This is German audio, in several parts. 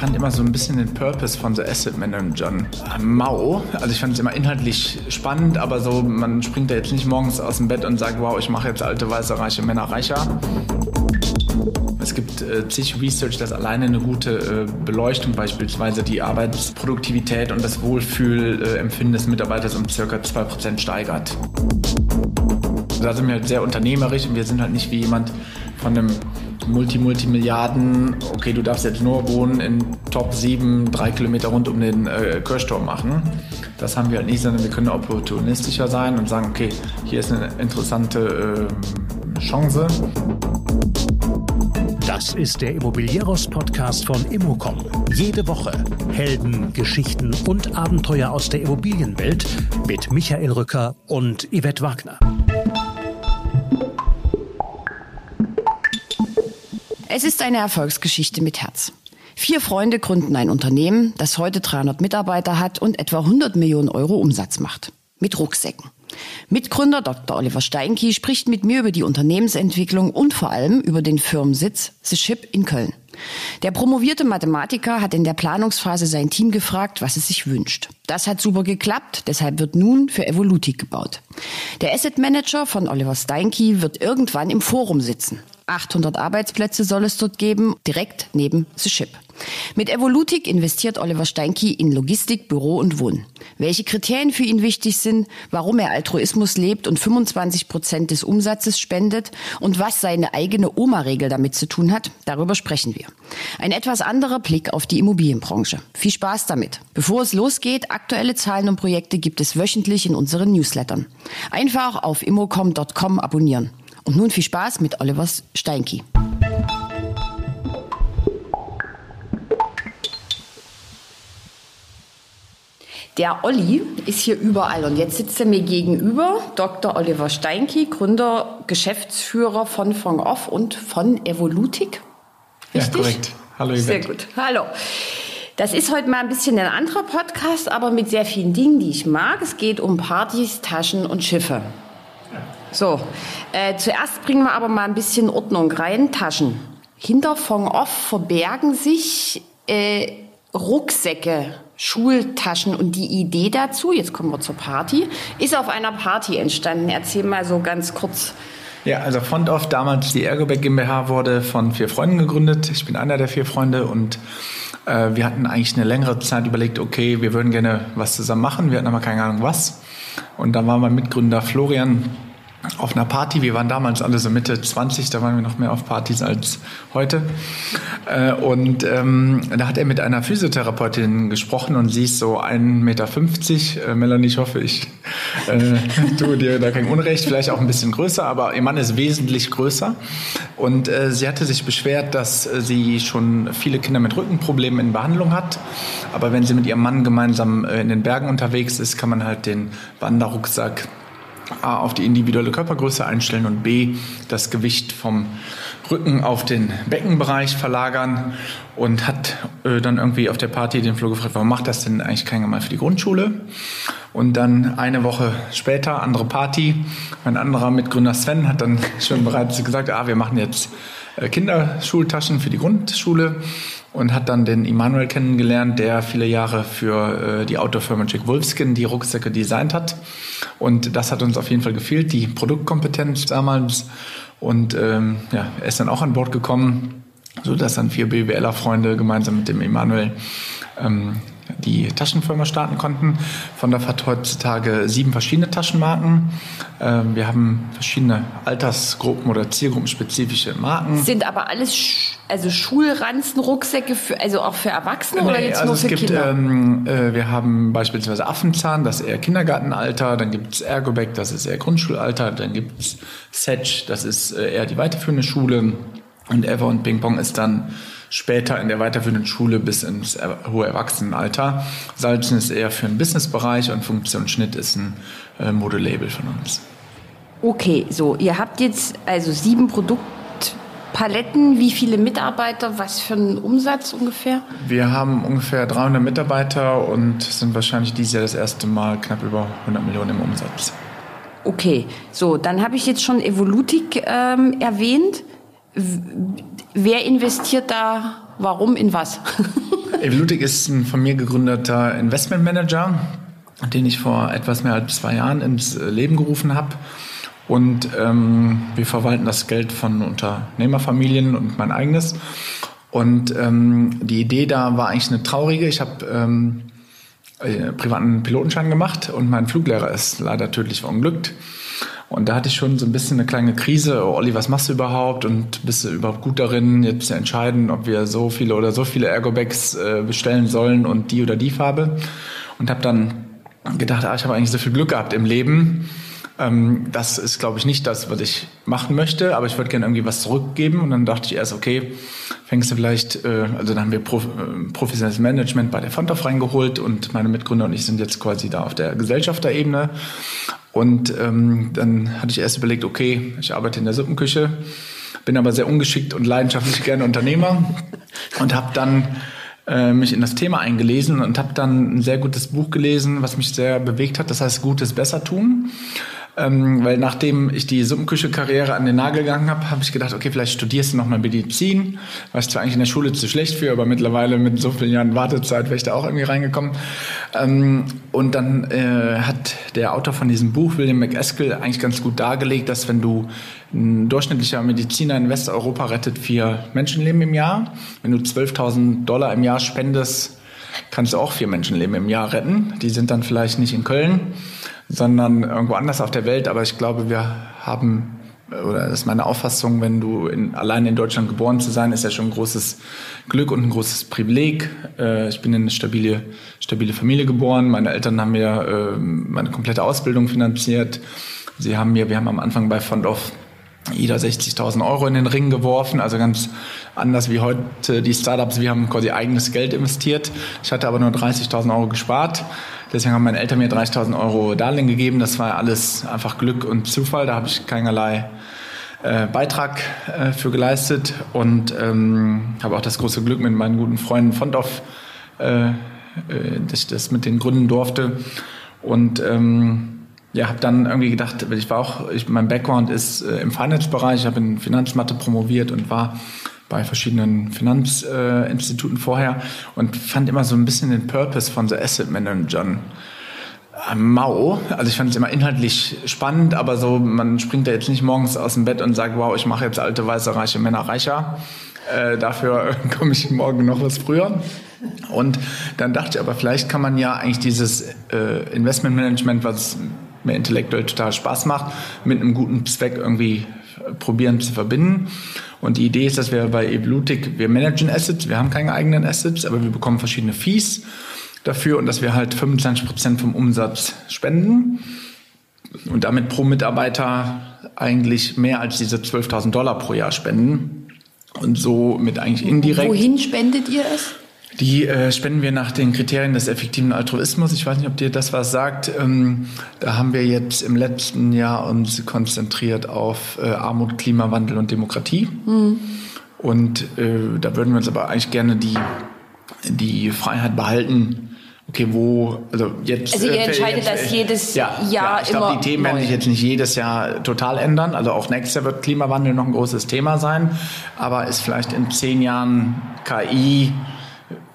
fand immer so ein bisschen den Purpose von The Asset Managern mau. Also ich fand es immer inhaltlich spannend, aber so, man springt da jetzt nicht morgens aus dem Bett und sagt, wow, ich mache jetzt alte, weiße, reiche Männer reicher. Es gibt äh, zig Research, dass alleine eine gute äh, Beleuchtung beispielsweise die Arbeitsproduktivität und das Wohlfühlempfinden des Mitarbeiters um ca. 2% steigert. Da sind wir halt sehr unternehmerisch und wir sind halt nicht wie jemand von einem Multi-Multimilliarden, okay, du darfst jetzt nur wohnen in Top 7, drei Kilometer rund um den äh, Kirchturm machen. Das haben wir halt nicht, sondern wir können opportunistischer sein und sagen, okay, hier ist eine interessante äh, Chance. Das ist der Immobilieros-Podcast von Immocom. Jede Woche Helden, Geschichten und Abenteuer aus der Immobilienwelt mit Michael Rücker und Yvette Wagner. Es ist eine Erfolgsgeschichte mit Herz. Vier Freunde gründen ein Unternehmen, das heute 300 Mitarbeiter hat und etwa 100 Millionen Euro Umsatz macht. Mit Rucksäcken. Mitgründer Dr. Oliver Steinki spricht mit mir über die Unternehmensentwicklung und vor allem über den Firmensitz The Ship in Köln. Der promovierte Mathematiker hat in der Planungsphase sein Team gefragt, was es sich wünscht. Das hat super geklappt, deshalb wird nun für Evolutik gebaut. Der Asset Manager von Oliver Steinki wird irgendwann im Forum sitzen. 800 Arbeitsplätze soll es dort geben, direkt neben The Ship. Mit Evolutik investiert Oliver Steinki in Logistik, Büro und Wohnen. Welche Kriterien für ihn wichtig sind, warum er Altruismus lebt und 25 Prozent des Umsatzes spendet und was seine eigene Oma-Regel damit zu tun hat, darüber sprechen wir. Ein etwas anderer Blick auf die Immobilienbranche. Viel Spaß damit. Bevor es losgeht, aktuelle Zahlen und Projekte gibt es wöchentlich in unseren Newslettern. Einfach auf immocom.com abonnieren. Und nun viel Spaß mit Olivers Steinki. Der Olli ist hier überall und jetzt sitzt er mir gegenüber, Dr. Oliver Steinki, Gründer, Geschäftsführer von Fong Off und von Evolutik. Richtig? Ja, korrekt. Hallo, Yvette. Sehr gut. Hallo. Das ist heute mal ein bisschen ein anderer Podcast, aber mit sehr vielen Dingen, die ich mag. Es geht um Partys, Taschen und Schiffe. So, äh, zuerst bringen wir aber mal ein bisschen Ordnung rein. Taschen. Hinter Fong Off verbergen sich äh, Rucksäcke, Schultaschen und die Idee dazu, jetzt kommen wir zur Party, ist auf einer Party entstanden. Erzähl mal so ganz kurz. Ja, also Font Off, damals die Ergoback GmbH, wurde von vier Freunden gegründet. Ich bin einer der vier Freunde und äh, wir hatten eigentlich eine längere Zeit überlegt, okay, wir würden gerne was zusammen machen. Wir hatten aber keine Ahnung was. Und dann war mein Mitgründer Florian auf einer Party. Wir waren damals alle so Mitte 20, da waren wir noch mehr auf Partys als heute. Äh, und ähm, da hat er mit einer Physiotherapeutin gesprochen und sie ist so 1,50 Meter. Äh, Melanie, ich hoffe, ich äh, tue dir da kein Unrecht, vielleicht auch ein bisschen größer, aber ihr Mann ist wesentlich größer. Und äh, sie hatte sich beschwert, dass sie schon viele Kinder mit Rückenproblemen in Behandlung hat. Aber wenn sie mit ihrem Mann gemeinsam äh, in den Bergen unterwegs ist, kann man halt den Wanderrucksack A auf die individuelle Körpergröße einstellen und B das Gewicht vom Rücken auf den Beckenbereich verlagern. Und hat äh, dann irgendwie auf der Party den Flo gefragt, warum macht das denn eigentlich keiner mal für die Grundschule? Und dann eine Woche später, andere Party, mein anderer Mitgründer Sven hat dann schon bereits gesagt, ah, wir machen jetzt äh, Kinderschultaschen für die Grundschule und hat dann den Immanuel kennengelernt, der viele Jahre für äh, die Autofirma Jack Wolfskin die Rucksäcke designt hat. Und das hat uns auf jeden Fall gefehlt, die Produktkompetenz damals. Und ähm, ja, er ist dann auch an Bord gekommen, so dass dann vier BWLer-Freunde gemeinsam mit dem Immanuel ähm, die Taschenfirma starten konnten. Von der hat heutzutage sieben verschiedene Taschenmarken. Ähm, wir haben verschiedene Altersgruppen oder Zielgruppenspezifische Marken. Sind aber alles Sch also Schulranzen-Rucksäcke, für, also auch für Erwachsene nee, oder jetzt also nur für gibt, Kinder? Ähm, äh, wir haben beispielsweise Affenzahn, das ist eher Kindergartenalter. Dann gibt es Ergoback, das ist eher Grundschulalter. Dann gibt es Setch, das ist äh, eher die weiterführende Schule. Und Ever und Ping Pong ist dann später in der weiterführenden Schule bis ins hohe Erwachsenenalter. Salzen ist eher für den Businessbereich und Funktion Schnitt ist ein äh, Modelabel von uns. Okay, so, ihr habt jetzt also sieben Produktpaletten. Wie viele Mitarbeiter? Was für einen Umsatz ungefähr? Wir haben ungefähr 300 Mitarbeiter und sind wahrscheinlich dieses Jahr das erste Mal knapp über 100 Millionen im Umsatz. Okay, so, dann habe ich jetzt schon Evolutik ähm, erwähnt wer investiert da warum in was? Evolutic ist ein von mir gegründeter Investmentmanager, den ich vor etwas mehr als zwei Jahren ins Leben gerufen habe. Und ähm, wir verwalten das Geld von Unternehmerfamilien und mein eigenes. Und ähm, die Idee da war eigentlich eine traurige. Ich habe ähm, äh, privaten Pilotenschein gemacht und mein Fluglehrer ist leider tödlich verunglückt. Und da hatte ich schon so ein bisschen eine kleine Krise. Oh, Olli, was machst du überhaupt? Und bist du überhaupt gut darin, jetzt entscheiden, ob wir so viele oder so viele Ergobags äh, bestellen sollen und die oder die Farbe? Und habe dann gedacht, ah, ich habe eigentlich so viel Glück gehabt im Leben. Ähm, das ist, glaube ich, nicht das, was ich machen möchte, aber ich würde gerne irgendwie was zurückgeben. Und dann dachte ich erst, okay, fängst du vielleicht, äh, also dann haben wir Prof, äh, professionelles Management bei der Fontoff reingeholt und meine Mitgründer und ich sind jetzt quasi da auf der Gesellschafterebene und ähm, dann hatte ich erst überlegt, okay, ich arbeite in der Suppenküche, bin aber sehr ungeschickt und leidenschaftlich gerne Unternehmer und habe dann äh, mich in das Thema eingelesen und habe dann ein sehr gutes Buch gelesen, was mich sehr bewegt hat. Das heißt Gutes besser tun. Ähm, weil nachdem ich die Suppenküche-Karriere an den Nagel gegangen habe, habe ich gedacht, okay, vielleicht studierst du nochmal Medizin. War ich zwar eigentlich in der Schule zu schlecht für, aber mittlerweile mit so vielen Jahren Wartezeit wäre ich da auch irgendwie reingekommen. Ähm, und dann äh, hat der Autor von diesem Buch, William McEskill, eigentlich ganz gut dargelegt, dass wenn du ein durchschnittlicher Mediziner in Westeuropa rettet vier Menschenleben im Jahr. Wenn du 12.000 Dollar im Jahr spendest, kannst du auch vier Menschenleben im Jahr retten. Die sind dann vielleicht nicht in Köln, sondern irgendwo anders auf der Welt. Aber ich glaube, wir haben, oder das ist meine Auffassung, wenn du in, allein in Deutschland geboren zu sein, ist ja schon ein großes Glück und ein großes Privileg. Äh, ich bin in eine stabile, stabile Familie geboren. Meine Eltern haben mir äh, meine komplette Ausbildung finanziert. Sie haben mir, wir haben am Anfang bei Fond of jeder 60.000 Euro in den Ring geworfen, also ganz anders wie heute die Startups. Wir haben quasi eigenes Geld investiert. Ich hatte aber nur 30.000 Euro gespart. Deswegen haben meine Eltern mir 30.000 Euro Darlehen gegeben. Das war alles einfach Glück und Zufall. Da habe ich keinerlei äh, Beitrag äh, für geleistet und ähm, habe auch das große Glück mit meinen guten Freunden Fondorf, äh, äh, dass ich das mit denen gründen durfte. Und ähm, ja, habe dann irgendwie gedacht, ich war auch, ich, mein Background ist äh, im Finance-Bereich, ich habe in Finanzmathe promoviert und war bei verschiedenen Finanzinstituten äh, vorher und fand immer so ein bisschen den Purpose von so Asset Managern mau. Also ich fand es immer inhaltlich spannend, aber so, man springt da jetzt nicht morgens aus dem Bett und sagt, wow, ich mache jetzt alte, weiße, reiche Männer reicher. Äh, dafür komme ich morgen noch was früher. Und dann dachte ich aber, vielleicht kann man ja eigentlich dieses äh, Investmentmanagement, was mir intellektuell total Spaß macht, mit einem guten Zweck irgendwie probieren zu verbinden. Und die Idee ist, dass wir bei Evolutic, wir managen Assets, wir haben keine eigenen Assets, aber wir bekommen verschiedene Fees dafür und dass wir halt 25 Prozent vom Umsatz spenden und damit pro Mitarbeiter eigentlich mehr als diese 12.000 Dollar pro Jahr spenden und so mit eigentlich indirekt. Wohin spendet ihr es? Die äh, spenden wir nach den Kriterien des effektiven Altruismus. Ich weiß nicht, ob dir das was sagt. Ähm, da haben wir jetzt im letzten Jahr uns konzentriert auf äh, Armut, Klimawandel und Demokratie. Mhm. Und äh, da würden wir uns aber eigentlich gerne die, die Freiheit behalten, Okay, wo, also jetzt. Also ihr äh, entscheidet jetzt, das jedes ja, Jahr ja, ich glaube, die Themen neu. werden sich jetzt nicht jedes Jahr total ändern. Also auch nächstes Jahr wird Klimawandel noch ein großes Thema sein. Aber ist vielleicht in zehn Jahren KI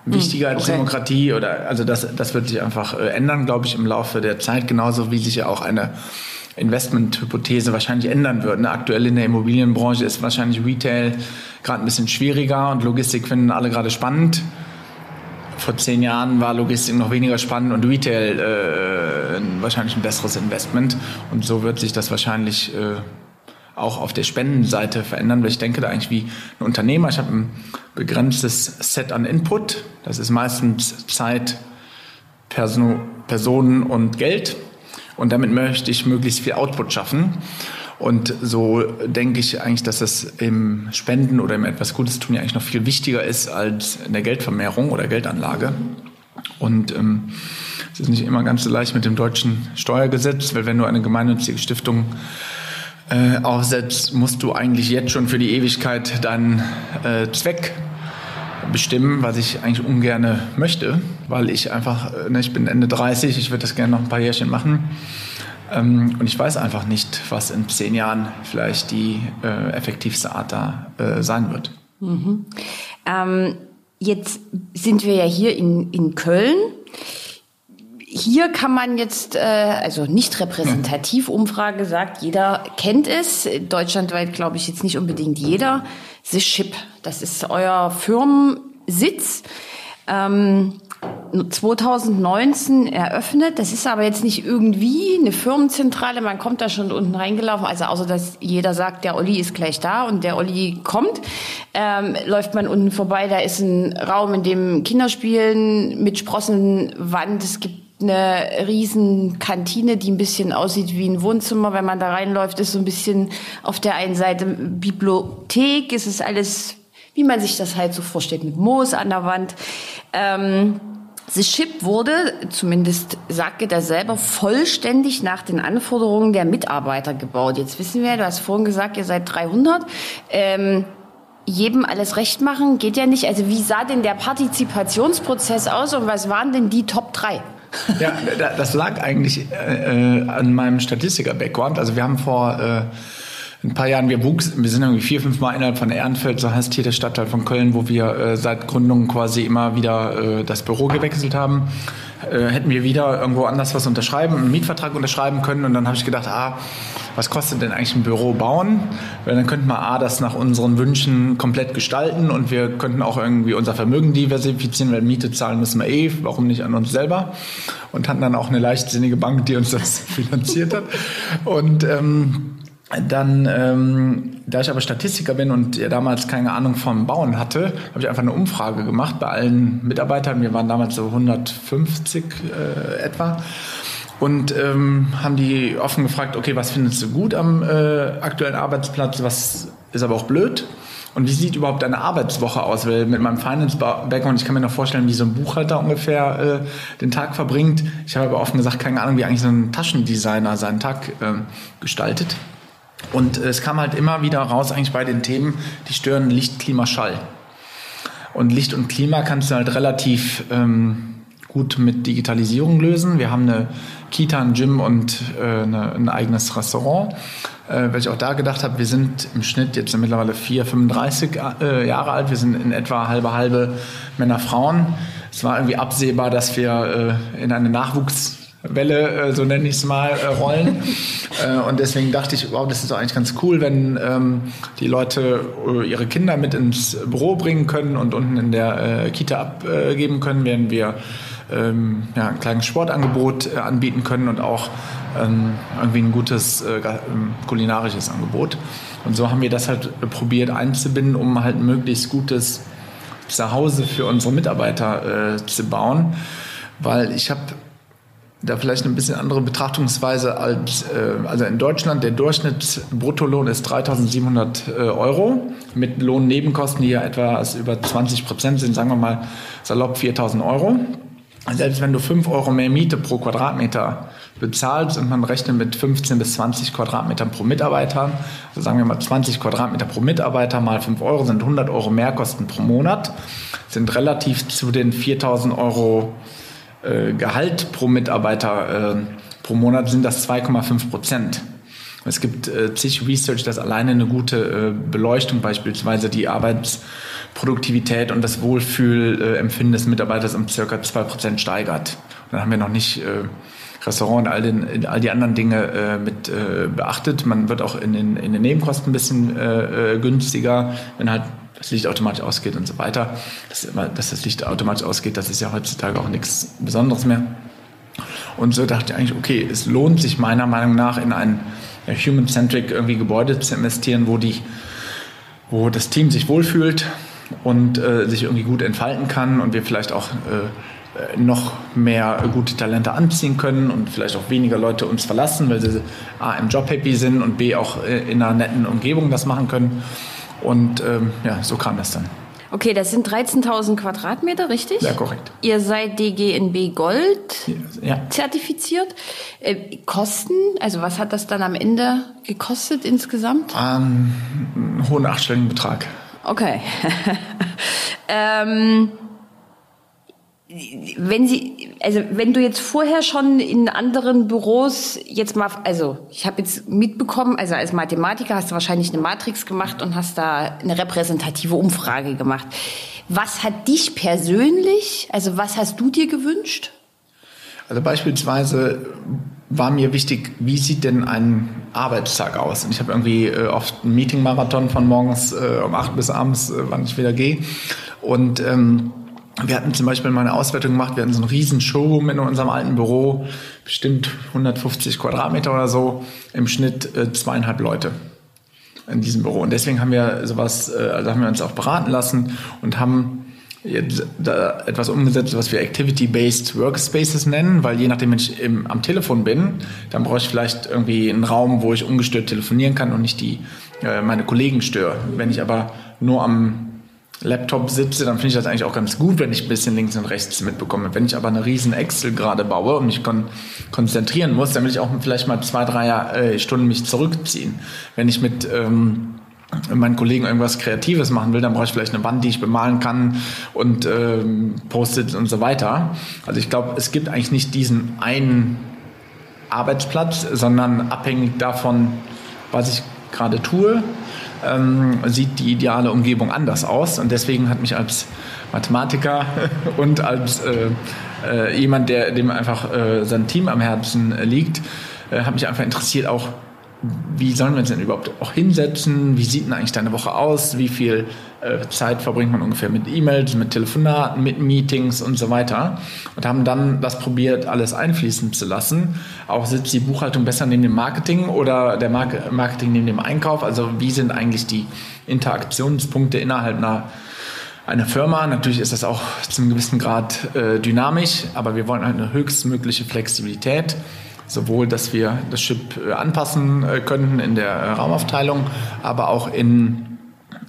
wichtiger als okay. Demokratie oder also das, das wird sich einfach äh, ändern, glaube ich, im Laufe der Zeit, genauso wie sich ja auch eine Investmenthypothese wahrscheinlich ändern wird. Ne? Aktuell in der Immobilienbranche ist wahrscheinlich Retail gerade ein bisschen schwieriger und Logistik finden alle gerade spannend. Vor zehn Jahren war Logistik noch weniger spannend und Retail äh, wahrscheinlich ein besseres Investment. Und so wird sich das wahrscheinlich äh, auch auf der Spendenseite verändern, weil ich denke da eigentlich wie ein Unternehmer. Ich habe ein begrenztes Set an Input. Das ist meistens Zeit, Person, Personen und Geld. Und damit möchte ich möglichst viel Output schaffen. Und so denke ich eigentlich, dass es im Spenden oder im etwas Gutes tun ja eigentlich noch viel wichtiger ist als in der Geldvermehrung oder Geldanlage. Und ähm, es ist nicht immer ganz so leicht mit dem deutschen Steuergesetz, weil wenn du eine gemeinnützige Stiftung äh, aufsetzt, musst du eigentlich jetzt schon für die Ewigkeit deinen äh, Zweck bestimmen, was ich eigentlich ungern möchte, weil ich einfach, äh, ne, ich bin Ende 30, ich würde das gerne noch ein paar Jährchen machen. Ähm, und ich weiß einfach nicht, was in zehn Jahren vielleicht die äh, effektivste Art da äh, sein wird. Mhm. Ähm Jetzt sind wir ja hier in, in Köln. Hier kann man jetzt, äh, also nicht repräsentativ, Umfrage sagt, jeder kennt es. Deutschlandweit glaube ich jetzt nicht unbedingt jeder. The Ship, das ist euer Firmensitz. Ähm, 2019 eröffnet. Das ist aber jetzt nicht irgendwie eine Firmenzentrale. Man kommt da schon unten reingelaufen. Also außer dass jeder sagt, der Olli ist gleich da und der Olli kommt, ähm, läuft man unten vorbei. Da ist ein Raum, in dem Kinder spielen mit Sprossenwand. Es gibt eine riesen Kantine, die ein bisschen aussieht wie ein Wohnzimmer. Wenn man da reinläuft, ist so ein bisschen auf der einen Seite Bibliothek. Es ist alles, wie man sich das halt so vorstellt, mit Moos an der Wand. Ähm, The Ship wurde, zumindest sagte er selber, vollständig nach den Anforderungen der Mitarbeiter gebaut. Jetzt wissen wir, du hast vorhin gesagt, ihr seid 300. Ähm, jedem alles recht machen geht ja nicht. Also wie sah denn der Partizipationsprozess aus und was waren denn die Top 3? Ja, das lag eigentlich äh, äh, an meinem Statistiker-Background. Also wir haben vor äh, ein paar Jahren, wir wuchsen, wir sind irgendwie vier, fünf Mal innerhalb von Ehrenfeld, so heißt hier der Stadtteil von Köln, wo wir äh, seit Gründung quasi immer wieder äh, das Büro gewechselt haben. Äh, hätten wir wieder irgendwo anders was unterschreiben, einen Mietvertrag unterschreiben können und dann habe ich gedacht, ah, was kostet denn eigentlich ein Büro bauen? Weil dann könnten wir A, das nach unseren Wünschen komplett gestalten und wir könnten auch irgendwie unser Vermögen diversifizieren, weil Miete zahlen müssen wir eh, warum nicht an uns selber? Und hatten dann auch eine leichtsinnige Bank, die uns das finanziert hat. Und ähm, dann, ähm, da ich aber Statistiker bin und ja damals keine Ahnung vom Bauen hatte, habe ich einfach eine Umfrage gemacht bei allen Mitarbeitern. Wir waren damals so 150 äh, etwa und ähm, haben die offen gefragt, okay, was findest du gut am äh, aktuellen Arbeitsplatz, was ist aber auch blöd? Und wie sieht überhaupt deine Arbeitswoche aus? Weil mit meinem Finance-Background, ich kann mir noch vorstellen, wie so ein Buchhalter ungefähr äh, den Tag verbringt. Ich habe aber offen gesagt keine Ahnung, wie eigentlich so ein Taschendesigner seinen Tag äh, gestaltet. Und es kam halt immer wieder raus, eigentlich bei den Themen, die stören Licht, Klima, Schall. Und Licht und Klima kannst du halt relativ ähm, gut mit Digitalisierung lösen. Wir haben eine Kita, ein Gym und äh, eine, ein eigenes Restaurant. Äh, weil ich auch da gedacht habe, wir sind im Schnitt jetzt mittlerweile 4, 35 äh, Jahre alt. Wir sind in etwa halbe, halbe Männer, Frauen. Es war irgendwie absehbar, dass wir äh, in eine Nachwuchs Welle, äh, so nenne ich es mal, äh, rollen. Äh, und deswegen dachte ich, wow, das ist doch eigentlich ganz cool, wenn ähm, die Leute ihre Kinder mit ins Büro bringen können und unten in der Kita abgeben können, während wir ähm, ja, ein kleines Sportangebot anbieten können und auch ähm, irgendwie ein gutes kulinarisches Angebot. Und so haben wir das halt probiert einzubinden, um halt ein möglichst gutes Zuhause für unsere Mitarbeiter äh, zu bauen. Weil ich habe da vielleicht ein bisschen andere Betrachtungsweise als äh, also in Deutschland. Der Durchschnittsbruttolohn ist 3.700 äh, Euro mit Lohnnebenkosten, die ja etwa über 20 Prozent sind, sagen wir mal salopp 4.000 Euro. Selbst wenn du 5 Euro mehr Miete pro Quadratmeter bezahlst und man rechnet mit 15 bis 20 Quadratmetern pro Mitarbeiter, also sagen wir mal 20 Quadratmeter pro Mitarbeiter mal 5 Euro sind 100 Euro Mehrkosten pro Monat, sind relativ zu den 4.000 Euro äh, Gehalt pro Mitarbeiter äh, pro Monat sind das 2,5 Prozent. Es gibt äh, zig Research, dass alleine eine gute äh, Beleuchtung beispielsweise die Arbeitsproduktivität und das Wohlfühlempfinden des Mitarbeiters um circa 2 Prozent steigert. Und dann haben wir noch nicht äh, Restaurant und all, den, all die anderen Dinge äh, mit äh, beachtet. Man wird auch in den, in den Nebenkosten ein bisschen äh, äh günstiger, wenn halt das Licht automatisch ausgeht und so weiter. Das immer, dass das Licht automatisch ausgeht, das ist ja heutzutage auch nichts Besonderes mehr. Und so dachte ich eigentlich, okay, es lohnt sich meiner Meinung nach in ein human-centric irgendwie Gebäude zu investieren, wo die, wo das Team sich wohlfühlt und äh, sich irgendwie gut entfalten kann und wir vielleicht auch äh, noch mehr gute Talente anziehen können und vielleicht auch weniger Leute uns verlassen, weil sie A im Job happy sind und B auch äh, in einer netten Umgebung das machen können. Und ähm, ja, so kam das dann. Okay, das sind 13.000 Quadratmeter, richtig? Ja, korrekt. Ihr seid DGNB Gold ja. zertifiziert. Äh, Kosten, also was hat das dann am Ende gekostet insgesamt? Einen hohen achtstelligen Betrag. Okay. ähm, wenn Sie, also wenn du jetzt vorher schon in anderen Büros jetzt mal, also ich habe jetzt mitbekommen, also als Mathematiker hast du wahrscheinlich eine Matrix gemacht und hast da eine repräsentative Umfrage gemacht. Was hat dich persönlich, also was hast du dir gewünscht? Also beispielsweise war mir wichtig, wie sieht denn ein Arbeitstag aus? Und ich habe irgendwie äh, oft einen Meeting-Marathon von morgens äh, um acht bis abends, äh, wann ich wieder gehe. Und ähm, wir hatten zum Beispiel mal eine Auswertung gemacht, wir hatten so einen riesen Showroom in unserem alten Büro, bestimmt 150 Quadratmeter oder so, im Schnitt äh, zweieinhalb Leute in diesem Büro. Und deswegen haben wir sowas, äh, also haben wir uns auch beraten lassen und haben etwas umgesetzt, was wir Activity-Based Workspaces nennen, weil je nachdem, wenn ich im, am Telefon bin, dann brauche ich vielleicht irgendwie einen Raum, wo ich ungestört telefonieren kann und nicht die, äh, meine Kollegen störe. Wenn ich aber nur am Laptop sitze, dann finde ich das eigentlich auch ganz gut, wenn ich ein bisschen links und rechts mitbekomme. Wenn ich aber eine riesen Excel gerade baue und mich kon konzentrieren muss, dann will ich auch vielleicht mal zwei, drei äh, Stunden mich zurückziehen. Wenn ich mit ähm, meinen Kollegen irgendwas Kreatives machen will, dann brauche ich vielleicht eine Wand, die ich bemalen kann und ähm, Post-its und so weiter. Also ich glaube, es gibt eigentlich nicht diesen einen Arbeitsplatz, sondern abhängig davon, was ich gerade tue, ähm, sieht die ideale Umgebung anders aus. Und deswegen hat mich als Mathematiker und als äh, äh, jemand, der dem einfach äh, sein Team am Herzen liegt, äh, hat mich einfach interessiert auch, wie sollen wir uns denn überhaupt auch hinsetzen? Wie sieht denn eigentlich deine Woche aus? Wie viel äh, Zeit verbringt man ungefähr mit E-Mails, mit Telefonaten, mit Meetings und so weiter? Und haben dann das probiert, alles einfließen zu lassen. Auch sitzt die Buchhaltung besser neben dem Marketing oder der Mark Marketing neben dem Einkauf? Also wie sind eigentlich die Interaktionspunkte innerhalb einer eine Firma. Natürlich ist das auch zum gewissen Grad äh, dynamisch, aber wir wollen halt eine höchstmögliche Flexibilität sowohl, dass wir das Chip äh, anpassen äh, könnten in der äh, Raumaufteilung, aber auch in,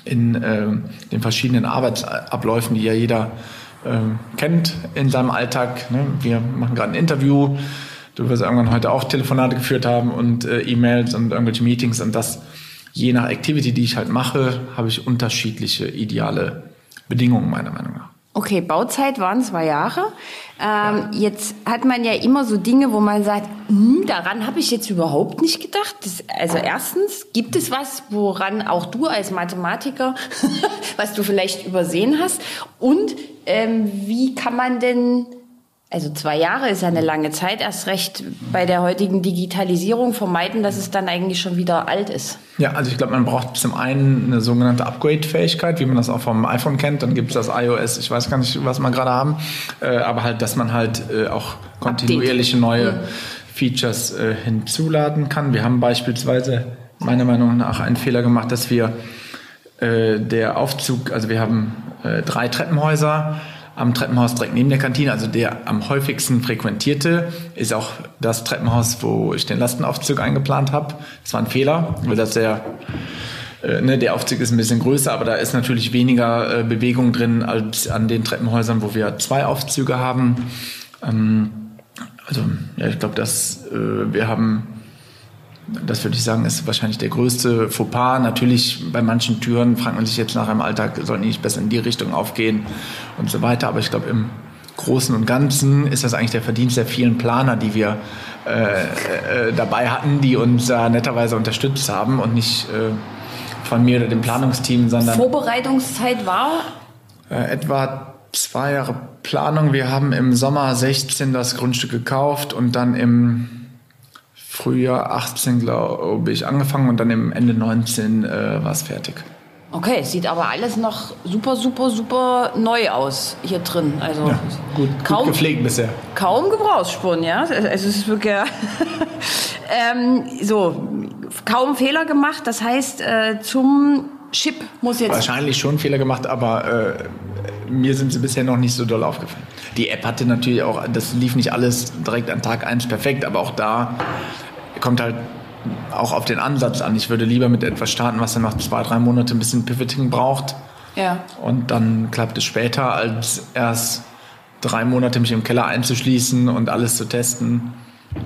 in äh, den verschiedenen Arbeitsabläufen, die ja jeder äh, kennt in seinem Alltag. Ne? Wir machen gerade ein Interview. Du wirst irgendwann heute auch Telefonate geführt haben und äh, E-Mails und irgendwelche Meetings und das je nach Activity, die ich halt mache, habe ich unterschiedliche ideale Bedingungen meiner Meinung nach. Okay, Bauzeit waren zwei Jahre. Ähm, ja. Jetzt hat man ja immer so Dinge, wo man sagt, hm, daran habe ich jetzt überhaupt nicht gedacht. Das, also erstens, gibt es was, woran auch du als Mathematiker, was du vielleicht übersehen hast? Und ähm, wie kann man denn also zwei Jahre ist ja eine lange Zeit, erst recht bei der heutigen Digitalisierung vermeiden, dass es dann eigentlich schon wieder alt ist. Ja, also ich glaube, man braucht zum einen eine sogenannte Upgrade-Fähigkeit, wie man das auch vom iPhone kennt. Dann gibt es das iOS, ich weiß gar nicht, was wir gerade haben, äh, aber halt, dass man halt äh, auch kontinuierliche neue mhm. Features äh, hinzuladen kann. Wir haben beispielsweise meiner Meinung nach einen Fehler gemacht, dass wir äh, der Aufzug, also wir haben äh, drei Treppenhäuser, am Treppenhaus direkt neben der Kantine, also der am häufigsten frequentierte, ist auch das Treppenhaus, wo ich den Lastenaufzug eingeplant habe. Das war ein Fehler, weil das der äh, ne, der Aufzug ist ein bisschen größer, aber da ist natürlich weniger äh, Bewegung drin als an den Treppenhäusern, wo wir zwei Aufzüge haben. Ähm, also ja, ich glaube, dass äh, wir haben das würde ich sagen, ist wahrscheinlich der größte Fauxpas. Natürlich bei manchen Türen fragt man sich jetzt nach einem Alltag, sollen die nicht besser in die Richtung aufgehen und so weiter. Aber ich glaube, im Großen und Ganzen ist das eigentlich der Verdienst der vielen Planer, die wir äh, äh, dabei hatten, die uns da netterweise unterstützt haben und nicht äh, von mir oder dem Planungsteam, sondern. Vorbereitungszeit war? Äh, etwa zwei Jahre Planung. Wir haben im Sommer 16 das Grundstück gekauft und dann im Frühjahr 18, glaube ich, angefangen und dann im Ende 19 äh, war es fertig. Okay, sieht aber alles noch super, super, super neu aus hier drin. Also ja, gut, kaum, gut gepflegt bisher. Kaum Gebrauchsspuren, ja. Also es ist wirklich ähm, so kaum Fehler gemacht. Das heißt, äh, zum Chip muss jetzt wahrscheinlich schon Fehler gemacht, aber äh, mir sind sie bisher noch nicht so doll aufgefallen. Die App hatte natürlich auch, das lief nicht alles direkt an Tag 1 perfekt, aber auch da kommt halt auch auf den Ansatz an. Ich würde lieber mit etwas starten, was dann nach zwei, drei Monaten ein bisschen Pivoting braucht. Ja. Und dann klappt es später, als erst drei Monate mich im Keller einzuschließen und alles zu testen.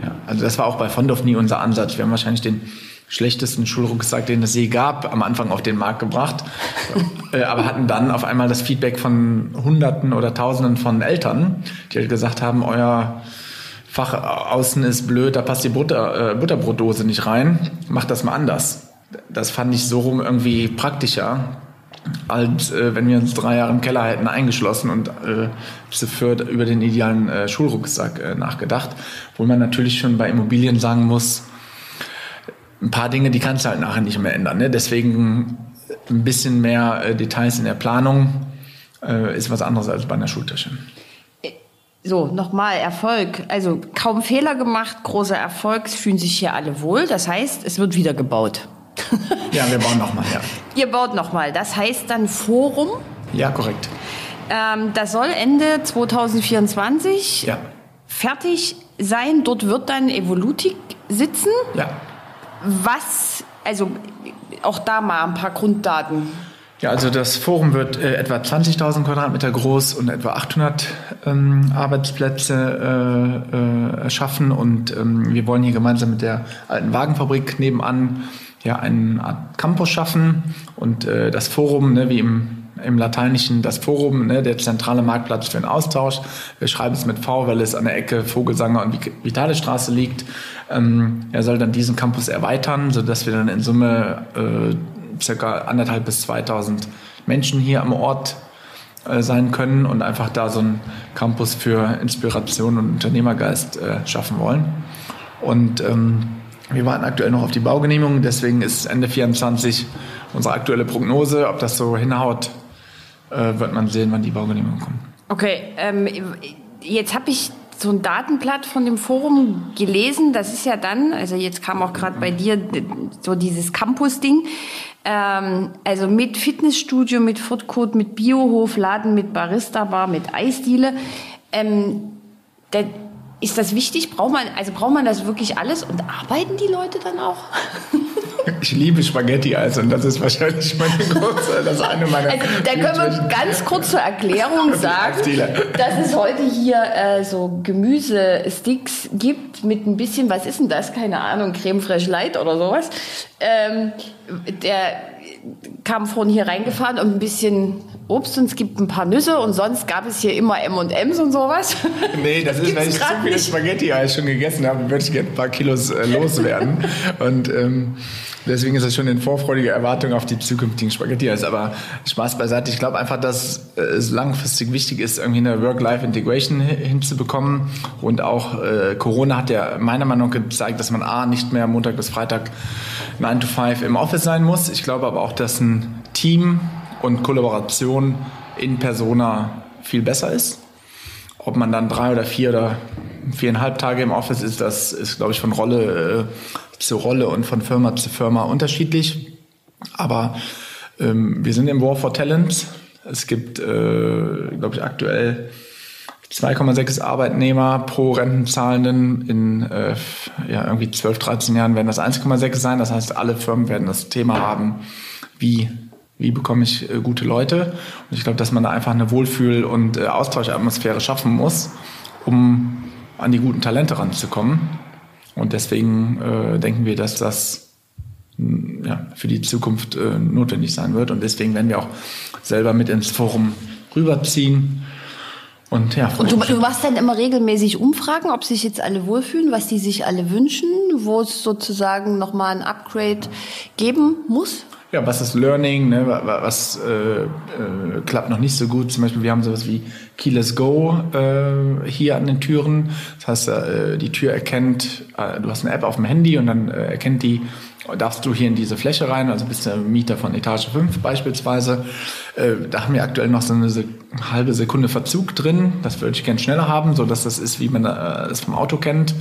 Ja, also das war auch bei Fondorf nie unser Ansatz. Wir haben wahrscheinlich den schlechtesten Schulrucksack, den es je gab, am Anfang auf den Markt gebracht. äh, aber hatten dann auf einmal das Feedback von Hunderten oder Tausenden von Eltern, die halt gesagt haben, euer Fach außen ist blöd, da passt die Butter, äh, Butterbrotdose nicht rein, mach das mal anders. Das fand ich so rum irgendwie praktischer. als äh, wenn wir uns drei Jahre im Keller hätten eingeschlossen und äh, Fürth über den idealen äh, Schulrucksack äh, nachgedacht. Wo man natürlich schon bei Immobilien sagen muss, ein paar Dinge, die kannst du halt nachher nicht mehr ändern. Ne? Deswegen ein bisschen mehr äh, Details in der Planung äh, ist was anderes als bei einer Schultasche. So, nochmal Erfolg. Also kaum Fehler gemacht, großer Erfolg, es fühlen sich hier alle wohl. Das heißt, es wird wieder gebaut. ja, wir bauen nochmal, ja. Ihr baut nochmal. Das heißt dann Forum. Ja, korrekt. Ähm, das soll Ende 2024 ja. fertig sein. Dort wird dann Evolutik sitzen. Ja. Was, also auch da mal ein paar Grunddaten. Ja, also das Forum wird äh, etwa 20.000 Quadratmeter groß und etwa 800 ähm, Arbeitsplätze äh, äh, schaffen und ähm, wir wollen hier gemeinsam mit der alten Wagenfabrik nebenan ja eine Art Campus schaffen und äh, das Forum, ne, wie im im Lateinischen das Forum, ne, der zentrale Marktplatz für den Austausch. Wir schreiben es mit V, weil es an der Ecke Vogelsanger und Vitale Straße liegt. Ähm, er soll dann diesen Campus erweitern, sodass wir dann in Summe äh, circa anderthalb bis 2000 Menschen hier am Ort äh, sein können und einfach da so einen Campus für Inspiration und Unternehmergeist äh, schaffen wollen. Und ähm, wir warten aktuell noch auf die Baugenehmigung, deswegen ist Ende 24 unsere aktuelle Prognose. Ob das so hinhaut, äh, wird man sehen, wann die Baugenehmigung kommt. Okay, ähm, jetzt habe ich so ein Datenblatt von dem Forum gelesen. Das ist ja dann, also jetzt kam auch gerade bei dir so dieses Campus-Ding. Ähm, also mit Fitnessstudio, mit Foodcourt, mit Biohof, Laden mit Barista-Bar, mit Eisdiele. Ähm, der, ist das wichtig? Braucht man, also braucht man das wirklich alles und arbeiten die Leute dann auch? Ich liebe Spaghetti also und das ist wahrscheinlich meine große, das eine meiner. Also, da können wir ganz kurz zur Erklärung sagen, dass es heute hier äh, so Gemüsesticks gibt mit ein bisschen, was ist denn das? Keine Ahnung, Creme Fraiche Light oder sowas. Ähm, der kam vorhin hier reingefahren und ein bisschen Obst und es gibt ein paar Nüsse und sonst gab es hier immer M&M's und sowas. Nee, das, das ist, weil ich zu viel Spaghetti-Eis schon gegessen habe, würde ich gerne ein paar Kilos äh, loswerden. und ähm, deswegen ist das schon in vorfreudiger Erwartung auf die zukünftigen Spaghetti-Eis. Aber Spaß beiseite. Ich glaube einfach, dass äh, es langfristig wichtig ist, irgendwie eine Work-Life-Integration hinzubekommen. Und auch äh, Corona hat ja meiner Meinung nach gezeigt, dass man A, nicht mehr Montag bis Freitag 9 to 5 im Office sein muss. Ich glaube aber auch, dass ein Team und Kollaboration in Persona viel besser ist. Ob man dann drei oder vier oder viereinhalb Tage im Office ist, das ist, glaube ich, von Rolle äh, zu Rolle und von Firma zu Firma unterschiedlich. Aber ähm, wir sind im War for Talent. Es gibt, äh, glaube ich, aktuell 2,6 Arbeitnehmer pro Rentenzahlenden in äh, ja, irgendwie 12, 13 Jahren werden das 1,6 sein. Das heißt, alle Firmen werden das Thema haben, wie, wie bekomme ich äh, gute Leute. Und ich glaube, dass man da einfach eine Wohlfühl- und äh, Austauschatmosphäre schaffen muss, um an die guten Talente ranzukommen. Und deswegen äh, denken wir, dass das ja, für die Zukunft äh, notwendig sein wird. Und deswegen werden wir auch selber mit ins Forum rüberziehen und, ja, und du, du, machst dann immer regelmäßig Umfragen, ob sich jetzt alle wohlfühlen, was die sich alle wünschen, wo es sozusagen nochmal ein Upgrade geben muss? Ja, was ist Learning, ne? was äh, äh, klappt noch nicht so gut. Zum Beispiel, wir haben sowas wie Keyless Go äh, hier an den Türen. Das heißt, äh, die Tür erkennt, äh, du hast eine App auf dem Handy und dann äh, erkennt die, darfst du hier in diese Fläche rein, also bist du Mieter von Etage 5 beispielsweise. Da haben wir aktuell noch so eine halbe Sekunde Verzug drin. Das würde ich gerne schneller haben, so dass das ist, wie man es vom Auto kennt.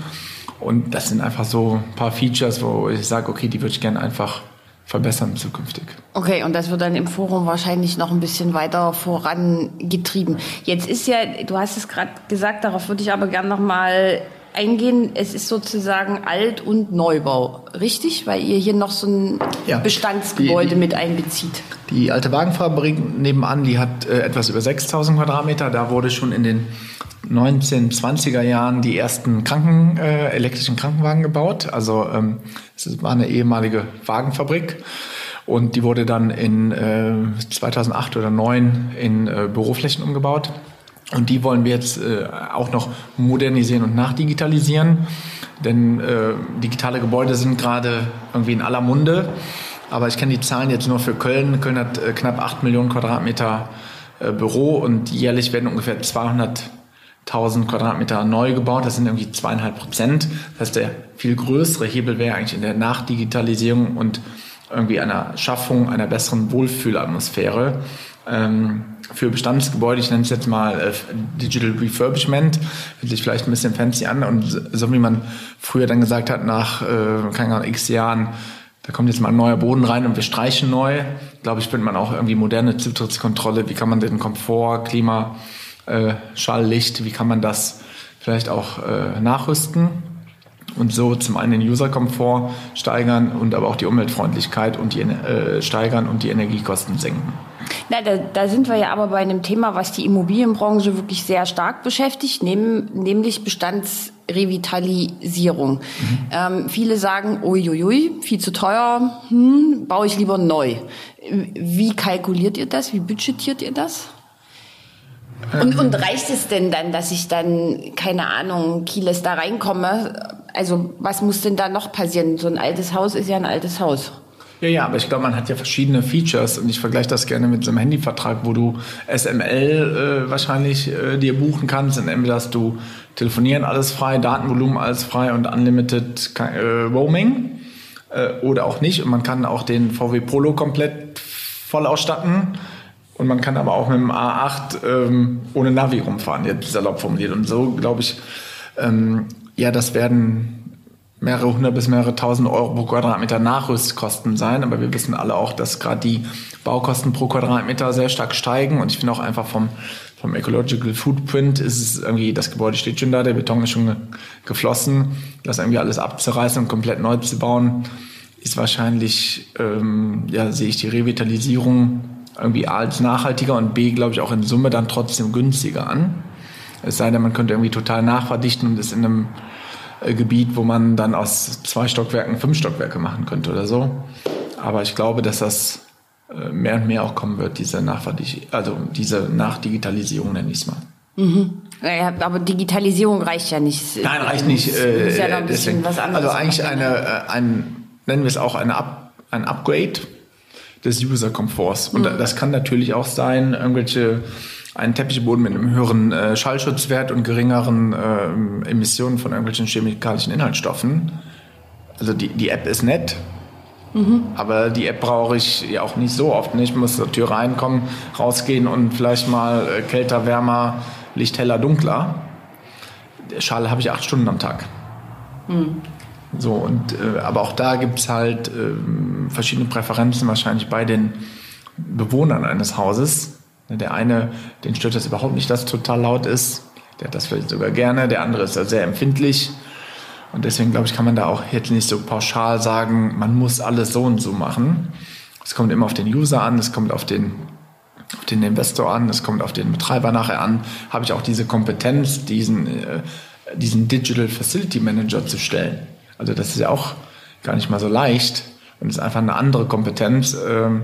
Und das sind einfach so ein paar Features, wo ich sage, okay, die würde ich gerne einfach verbessern zukünftig. Okay, und das wird dann im Forum wahrscheinlich noch ein bisschen weiter vorangetrieben. Jetzt ist ja, du hast es gerade gesagt, darauf würde ich aber gerne noch mal eingehen. Es ist sozusagen Alt- und Neubau, richtig? Weil ihr hier noch so ein ja. Bestandsgebäude die, die, mit einbezieht. Die alte Wagenfabrik nebenan, die hat äh, etwas über 6000 Quadratmeter. Da wurde schon in den 1920er Jahren die ersten Kranken, äh, elektrischen Krankenwagen gebaut. Also ähm, es war eine ehemalige Wagenfabrik. Und die wurde dann in äh, 2008 oder 2009 in äh, Büroflächen umgebaut. Und die wollen wir jetzt äh, auch noch modernisieren und nachdigitalisieren. Denn äh, digitale Gebäude sind gerade irgendwie in aller Munde. Aber ich kenne die Zahlen jetzt nur für Köln. Köln hat äh, knapp 8 Millionen Quadratmeter äh, Büro und jährlich werden ungefähr 200.000 Quadratmeter neu gebaut. Das sind irgendwie zweieinhalb Prozent. Das heißt, der viel größere Hebel wäre eigentlich in der Nachdigitalisierung und irgendwie einer Schaffung einer besseren Wohlfühlatmosphäre ähm, für Bestandsgebäude, ich nenne es jetzt mal äh, Digital Refurbishment, hört sich vielleicht ein bisschen fancy an und so wie man früher dann gesagt hat, nach, äh, keine Ahnung, x Jahren, da kommt jetzt mal ein neuer Boden rein und wir streichen neu, glaube ich, findet man auch irgendwie moderne Zutrittskontrolle, wie kann man den Komfort, Klima, äh, Schall, Licht, wie kann man das vielleicht auch äh, nachrüsten und so zum einen den User-Komfort steigern und aber auch die Umweltfreundlichkeit und die, äh, steigern und die Energiekosten senken. Na, da, da sind wir ja aber bei einem Thema, was die Immobilienbranche wirklich sehr stark beschäftigt, nehm, nämlich Bestandsrevitalisierung. Mhm. Ähm, viele sagen, uiuiui, viel zu teuer, hm, baue ich lieber neu. Wie kalkuliert ihr das? Wie budgetiert ihr das? Und, und reicht es denn dann, dass ich dann, keine Ahnung, Kieles da reinkomme? Also was muss denn da noch passieren? So ein altes Haus ist ja ein altes Haus. Ja, ja, aber ich glaube, man hat ja verschiedene Features und ich vergleiche das gerne mit so einem Handyvertrag, wo du SML äh, wahrscheinlich äh, dir buchen kannst. Und entweder hast du Telefonieren alles frei, Datenvolumen alles frei und Unlimited äh, Roaming äh, oder auch nicht. Und man kann auch den VW Polo komplett voll ausstatten. Und man kann aber auch mit dem A8 ähm, ohne Navi rumfahren, jetzt salopp formuliert. Und so, glaube ich, ähm, ja, das werden mehrere hundert bis mehrere tausend Euro pro Quadratmeter Nachrüstkosten sein. Aber wir wissen alle auch, dass gerade die Baukosten pro Quadratmeter sehr stark steigen. Und ich finde auch einfach vom, vom Ecological Footprint ist es irgendwie, das Gebäude steht schon da, der Beton ist schon geflossen. Das irgendwie alles abzureißen und komplett neu zu bauen, ist wahrscheinlich, ähm, ja, sehe ich die Revitalisierung irgendwie A als nachhaltiger und B, glaube ich, auch in Summe dann trotzdem günstiger an. Es sei denn, man könnte irgendwie total nachverdichten und ist in einem äh, Gebiet, wo man dann aus zwei Stockwerken fünf Stockwerke machen könnte oder so. Aber ich glaube, dass das äh, mehr und mehr auch kommen wird, diese also diese Nachdigitalisierung nenne ich es mal. Mhm. Ja, aber Digitalisierung reicht ja nicht. Nein, reicht nicht. Äh, ja noch deswegen. was anderes. Also eigentlich eine, ein, nennen wir es auch eine Up, ein Upgrade des User-Komforts. Und mhm. das kann natürlich auch sein, irgendwelche einen Teppichboden mit einem höheren äh, Schallschutzwert und geringeren äh, Emissionen von irgendwelchen chemikalischen Inhaltsstoffen. Also die, die App ist nett, mhm. aber die App brauche ich ja auch nicht so oft. Ne? Ich muss zur Tür reinkommen, rausgehen und vielleicht mal äh, kälter, wärmer, Licht heller, dunkler. Schall habe ich acht Stunden am Tag. Mhm. So, und, äh, aber auch da gibt es halt äh, verschiedene Präferenzen wahrscheinlich bei den Bewohnern eines Hauses. Ne, der eine, den stört das überhaupt nicht, dass total laut ist. Der hat das vielleicht sogar gerne. Der andere ist da sehr empfindlich. Und deswegen, glaube ich, kann man da auch jetzt nicht so pauschal sagen, man muss alles so und so machen. Es kommt immer auf den User an, es kommt auf den, auf den Investor an, es kommt auf den Betreiber nachher an. Habe ich auch diese Kompetenz, diesen, äh, diesen Digital Facility Manager zu stellen? Also das ist ja auch gar nicht mal so leicht und ist einfach eine andere Kompetenz. Ähm,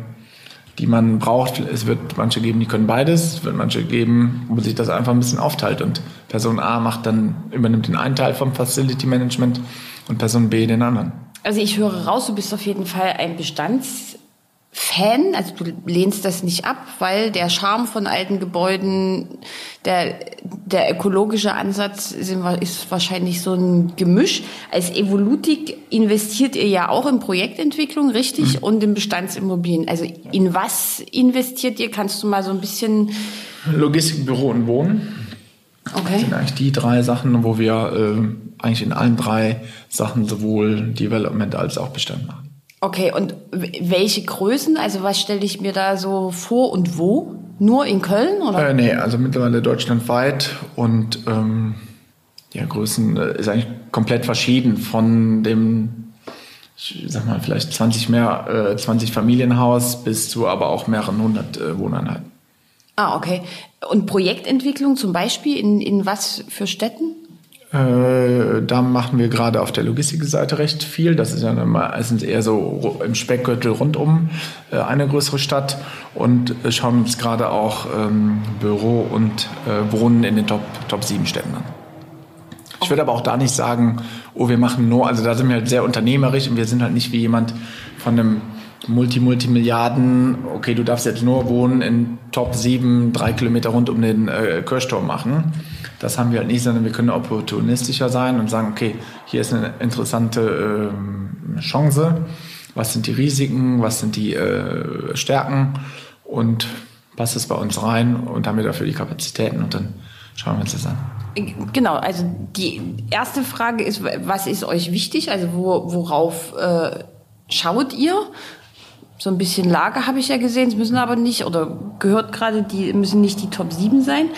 die man braucht. Es wird manche geben, die können beides. Es wird manche geben, wo sich das einfach ein bisschen aufteilt. Und Person A macht dann, übernimmt den einen Teil vom Facility Management und Person B den anderen. Also ich höre raus, du bist auf jeden Fall ein Bestands Fan, also du lehnst das nicht ab, weil der Charme von alten Gebäuden, der, der ökologische Ansatz ist wahrscheinlich so ein Gemisch. Als Evolutik investiert ihr ja auch in Projektentwicklung, richtig? Mhm. Und in Bestandsimmobilien. Also in was investiert ihr? Kannst du mal so ein bisschen... Logistik, Büro und Wohnen. Okay. Das sind eigentlich die drei Sachen, wo wir äh, eigentlich in allen drei Sachen sowohl Development als auch Bestand machen. Okay, und welche Größen? Also was stelle ich mir da so vor und wo? Nur in Köln? Oder? Äh, nee, also mittlerweile deutschlandweit und ähm, ja, Größen äh, ist eigentlich komplett verschieden von dem, ich sag mal, vielleicht 20 mehr, äh, 20 Familienhaus bis zu aber auch mehreren hundert äh, Wohneinheiten. Ah, okay. Und Projektentwicklung zum Beispiel in, in was für Städten? Äh, da machen wir gerade auf der Logistikseite recht viel. Das ist ja meistens eher so im Speckgürtel rundum äh, eine größere Stadt und schauen uns gerade auch ähm, Büro und äh, Wohnen in den Top, Top 7 Städten an. Ich würde aber auch da nicht sagen, oh, wir machen nur, also da sind wir halt sehr unternehmerisch und wir sind halt nicht wie jemand von einem Multi-Multimilliarden, okay, du darfst jetzt nur wohnen in Top 7, drei Kilometer rund um den äh, Kirchturm machen. Das haben wir halt nicht, sondern wir können opportunistischer sein und sagen, okay, hier ist eine interessante äh, Chance. Was sind die Risiken? Was sind die äh, Stärken? Und passt es bei uns rein und haben wir dafür die Kapazitäten und dann schauen wir uns das an. Genau, also die erste Frage ist, was ist euch wichtig? Also wo, worauf äh, schaut ihr? So ein bisschen Lager habe ich ja gesehen, es müssen aber nicht, oder gehört gerade, die müssen nicht die Top 7 sein.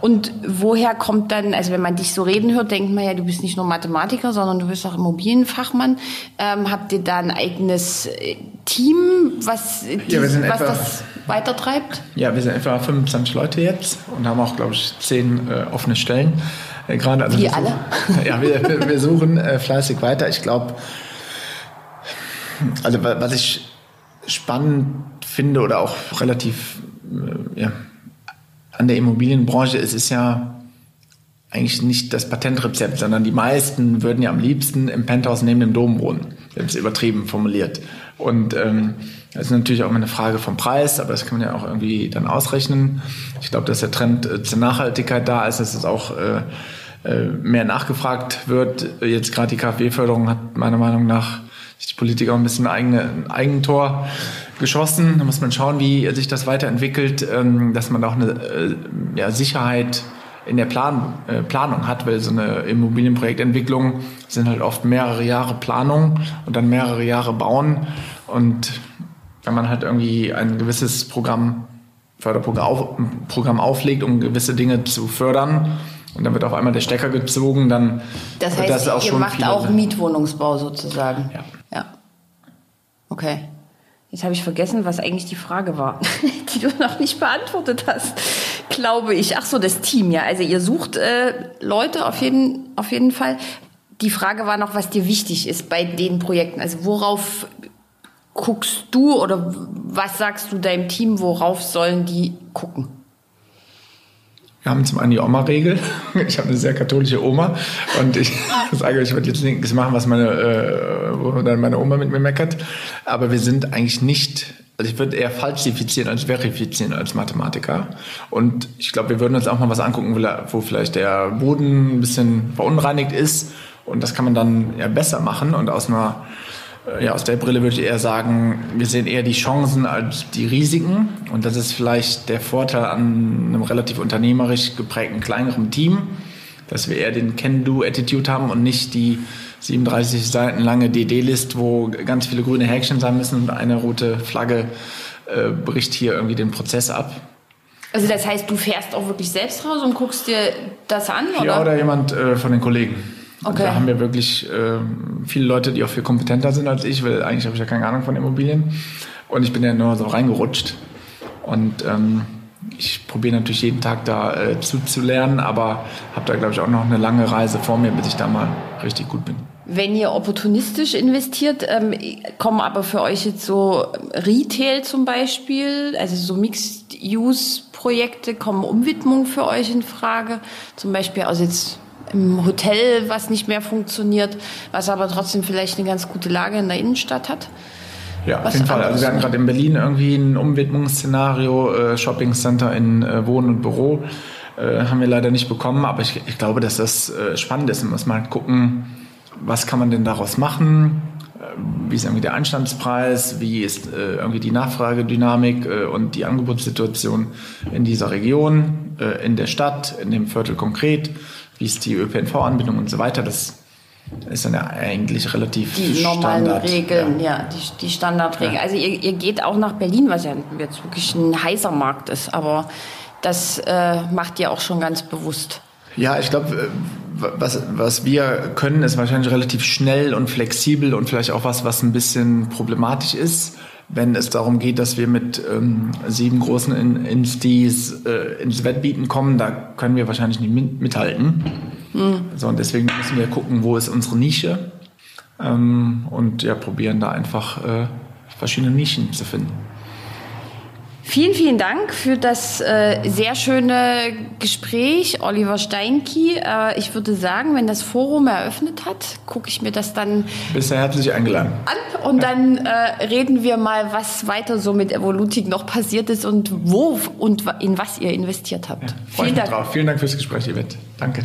Und woher kommt dann, also wenn man dich so reden hört, denkt man ja, du bist nicht nur Mathematiker, sondern du bist auch Immobilienfachmann. Ähm, habt ihr da ein eigenes äh, Team, was, die, ja, was etwa, das weitertreibt? Ja, wir sind etwa 25 Leute jetzt und haben auch, glaube ich, zehn äh, offene Stellen. Äh, gerade also Wie alle? ja, wir, wir suchen äh, fleißig weiter. Ich glaube, also was ich spannend finde oder auch relativ äh, ja, an der Immobilienbranche ist, ist ja eigentlich nicht das Patentrezept, sondern die meisten würden ja am liebsten im Penthouse neben dem Dom wohnen. Haben es übertrieben formuliert. Und ähm, das ist natürlich auch immer eine Frage vom Preis, aber das kann man ja auch irgendwie dann ausrechnen. Ich glaube, dass der Trend äh, zur Nachhaltigkeit da ist, dass es auch äh, äh, mehr nachgefragt wird. Jetzt gerade die KfW-Förderung hat meiner Meinung nach die Politiker auch ein bisschen eigene, ein Eigentor geschossen. Da muss man schauen, wie sich das weiterentwickelt, ähm, dass man auch eine äh, ja, Sicherheit in der Plan, äh, Planung hat, weil so eine Immobilienprojektentwicklung sind halt oft mehrere Jahre Planung und dann mehrere Jahre bauen. Und wenn man halt irgendwie ein gewisses Programm, Förderprogramm auf, Programm auflegt, um gewisse Dinge zu fördern, und dann wird auf einmal der Stecker gezogen, dann das heißt, das auch ihr schon macht auch Mietwohnungsbau sozusagen. Ja. Okay. Jetzt habe ich vergessen, was eigentlich die Frage war, die du noch nicht beantwortet hast, glaube ich. Ach so, das Team, ja. Also ihr sucht äh, Leute auf jeden, auf jeden Fall. Die Frage war noch, was dir wichtig ist bei den Projekten. Also worauf guckst du oder was sagst du deinem Team, worauf sollen die gucken? Wir haben zum einen die Oma-Regel. Ich habe eine sehr katholische Oma und ich sage, ich werde jetzt nichts machen, was meine, äh, wo dann meine Oma mit mir meckert. Aber wir sind eigentlich nicht, also ich würde eher falsifizieren als verifizieren als Mathematiker. Und ich glaube, wir würden uns auch mal was angucken, wo vielleicht der Boden ein bisschen verunreinigt ist. Und das kann man dann ja besser machen und aus einer ja, aus der Brille würde ich eher sagen, wir sehen eher die Chancen als die Risiken. Und das ist vielleicht der Vorteil an einem relativ unternehmerisch geprägten kleineren Team, dass wir eher den Can-Do-Attitude haben und nicht die 37 Seiten lange DD-List, wo ganz viele grüne Häkchen sein müssen und eine rote Flagge äh, bricht hier irgendwie den Prozess ab. Also das heißt, du fährst auch wirklich selbst raus und guckst dir das an? Oder? Ja, oder jemand äh, von den Kollegen. Okay. Da haben wir wirklich äh, viele Leute, die auch viel kompetenter sind als ich, weil eigentlich habe ich ja keine Ahnung von Immobilien. Und ich bin ja nur so reingerutscht. Und ähm, ich probiere natürlich jeden Tag da äh, zuzulernen, aber habe da, glaube ich, auch noch eine lange Reise vor mir, bis ich da mal richtig gut bin. Wenn ihr opportunistisch investiert, ähm, kommen aber für euch jetzt so Retail zum Beispiel, also so Mixed-Use-Projekte, kommen Umwidmungen für euch in Frage? Zum Beispiel aus jetzt im Hotel, was nicht mehr funktioniert, was aber trotzdem vielleicht eine ganz gute Lage in der Innenstadt hat. Ja, auf jeden Fall. Also wir hatten gerade in Berlin irgendwie ein Umwidmungsszenario, äh, Shopping Center in äh, Wohn- und Büro. Äh, haben wir leider nicht bekommen, aber ich, ich glaube, dass das äh, spannend ist. Man muss mal gucken, was kann man denn daraus machen? Wie ist irgendwie der Einstandspreis? Wie ist irgendwie die Nachfragedynamik und die Angebotssituation in dieser Region, in der Stadt, in dem Viertel konkret? Wie ist die ÖPNV-Anbindung und so weiter. Das ist dann ja eigentlich relativ Die normalen Standard, Regeln, ja, ja die, die Standardregeln. Ja. Also ihr, ihr geht auch nach Berlin, was ja jetzt wirklich ein heißer Markt ist, aber das äh, macht ihr auch schon ganz bewusst. Ja, ich glaube, äh, was, was wir können, ist wahrscheinlich relativ schnell und flexibel und vielleicht auch was, was ein bisschen problematisch ist wenn es darum geht, dass wir mit ähm, sieben großen in Instis äh, ins Wettbieten kommen, da können wir wahrscheinlich nicht mithalten. Mhm. So, und deswegen müssen wir gucken, wo ist unsere Nische ähm, und ja, probieren da einfach äh, verschiedene Nischen zu finden. Vielen, vielen Dank für das äh, sehr schöne Gespräch, Oliver Steinki. Äh, ich würde sagen, wenn das Forum eröffnet hat, gucke ich mir das dann Bist du herzlich eingeladen. an und dann äh, reden wir mal, was weiter so mit Evolutik noch passiert ist und wo und in was ihr investiert habt. Freue ich mich drauf. Vielen Dank fürs Gespräch, Yvette. Danke.